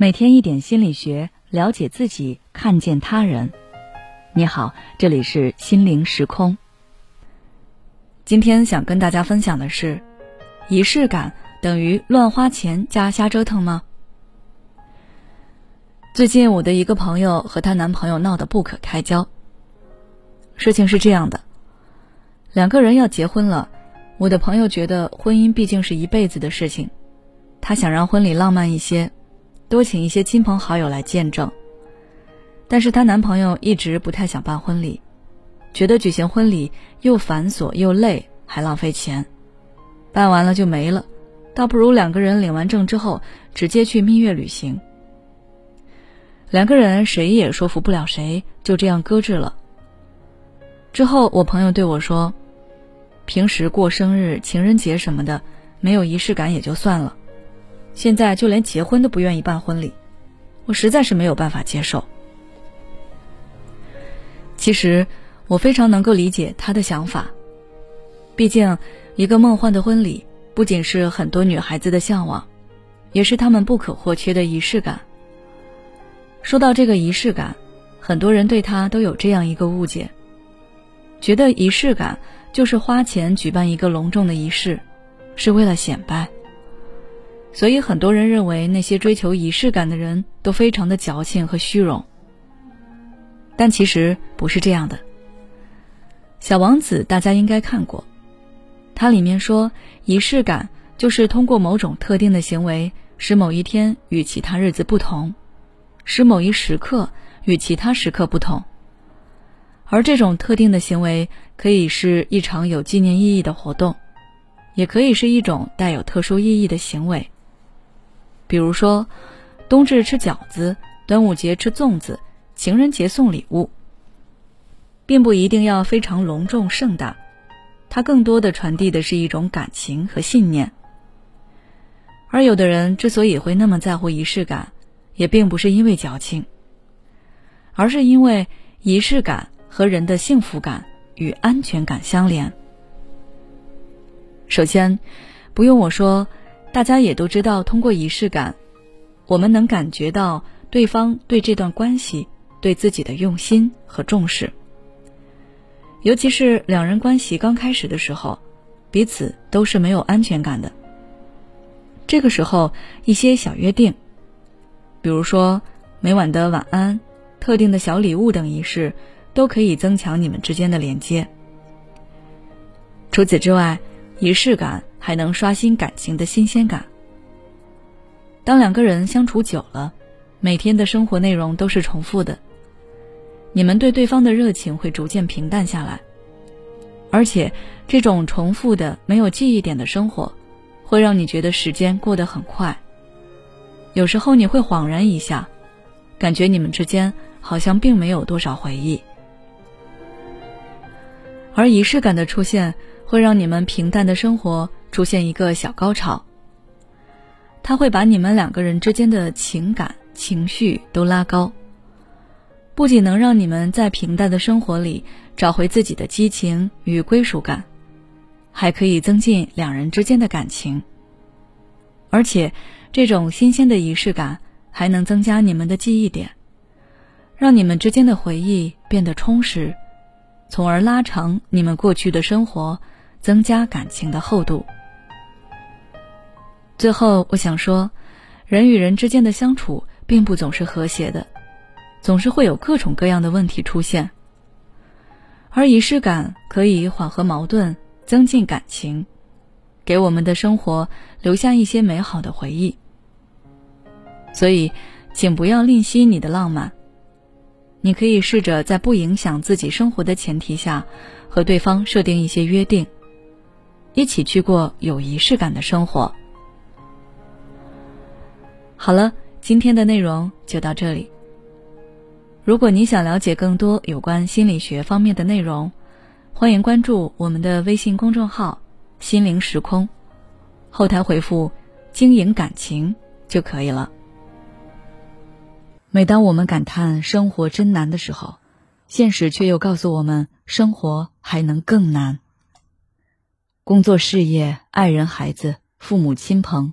每天一点心理学，了解自己，看见他人。你好，这里是心灵时空。今天想跟大家分享的是，仪式感等于乱花钱加瞎折腾吗？最近我的一个朋友和她男朋友闹得不可开交。事情是这样的，两个人要结婚了，我的朋友觉得婚姻毕竟是一辈子的事情，她想让婚礼浪漫一些，多请一些亲朋好友来见证。但是她男朋友一直不太想办婚礼，觉得举行婚礼又繁琐又累，还浪费钱，办完了就没了，倒不如两个人领完证之后直接去蜜月旅行。两个人谁也说服不了谁，就这样搁置了。之后我朋友对我说：“平时过生日、情人节什么的，没有仪式感也就算了，现在就连结婚都不愿意办婚礼，我实在是没有办法接受。”其实，我非常能够理解他的想法。毕竟，一个梦幻的婚礼不仅是很多女孩子的向往，也是她们不可或缺的仪式感。说到这个仪式感，很多人对他都有这样一个误解，觉得仪式感就是花钱举办一个隆重的仪式，是为了显摆。所以，很多人认为那些追求仪式感的人都非常的矫情和虚荣。但其实不是这样的。小王子大家应该看过，它里面说，仪式感就是通过某种特定的行为，使某一天与其他日子不同，使某一时刻与其他时刻不同。而这种特定的行为，可以是一场有纪念意义的活动，也可以是一种带有特殊意义的行为。比如说，冬至吃饺子，端午节吃粽子。情人节送礼物，并不一定要非常隆重盛大，它更多的传递的是一种感情和信念。而有的人之所以会那么在乎仪式感，也并不是因为矫情，而是因为仪式感和人的幸福感与安全感相连。首先，不用我说，大家也都知道，通过仪式感，我们能感觉到对方对这段关系。对自己的用心和重视，尤其是两人关系刚开始的时候，彼此都是没有安全感的。这个时候，一些小约定，比如说每晚的晚安、特定的小礼物等仪式，都可以增强你们之间的连接。除此之外，仪式感还能刷新感情的新鲜感。当两个人相处久了，每天的生活内容都是重复的。你们对对方的热情会逐渐平淡下来，而且这种重复的、没有记忆点的生活，会让你觉得时间过得很快。有时候你会恍然一下，感觉你们之间好像并没有多少回忆。而仪式感的出现，会让你们平淡的生活出现一个小高潮。他会把你们两个人之间的情感、情绪都拉高。不仅能让你们在平淡的生活里找回自己的激情与归属感，还可以增进两人之间的感情。而且，这种新鲜的仪式感还能增加你们的记忆点，让你们之间的回忆变得充实，从而拉长你们过去的生活，增加感情的厚度。最后，我想说，人与人之间的相处并不总是和谐的。总是会有各种各样的问题出现，而仪式感可以缓和矛盾，增进感情，给我们的生活留下一些美好的回忆。所以，请不要吝惜你的浪漫。你可以试着在不影响自己生活的前提下，和对方设定一些约定，一起去过有仪式感的生活。好了，今天的内容就到这里。如果你想了解更多有关心理学方面的内容，欢迎关注我们的微信公众号“心灵时空”，后台回复“经营感情”就可以了。每当我们感叹生活真难的时候，现实却又告诉我们，生活还能更难。工作、事业、爱人、孩子、父母亲朋，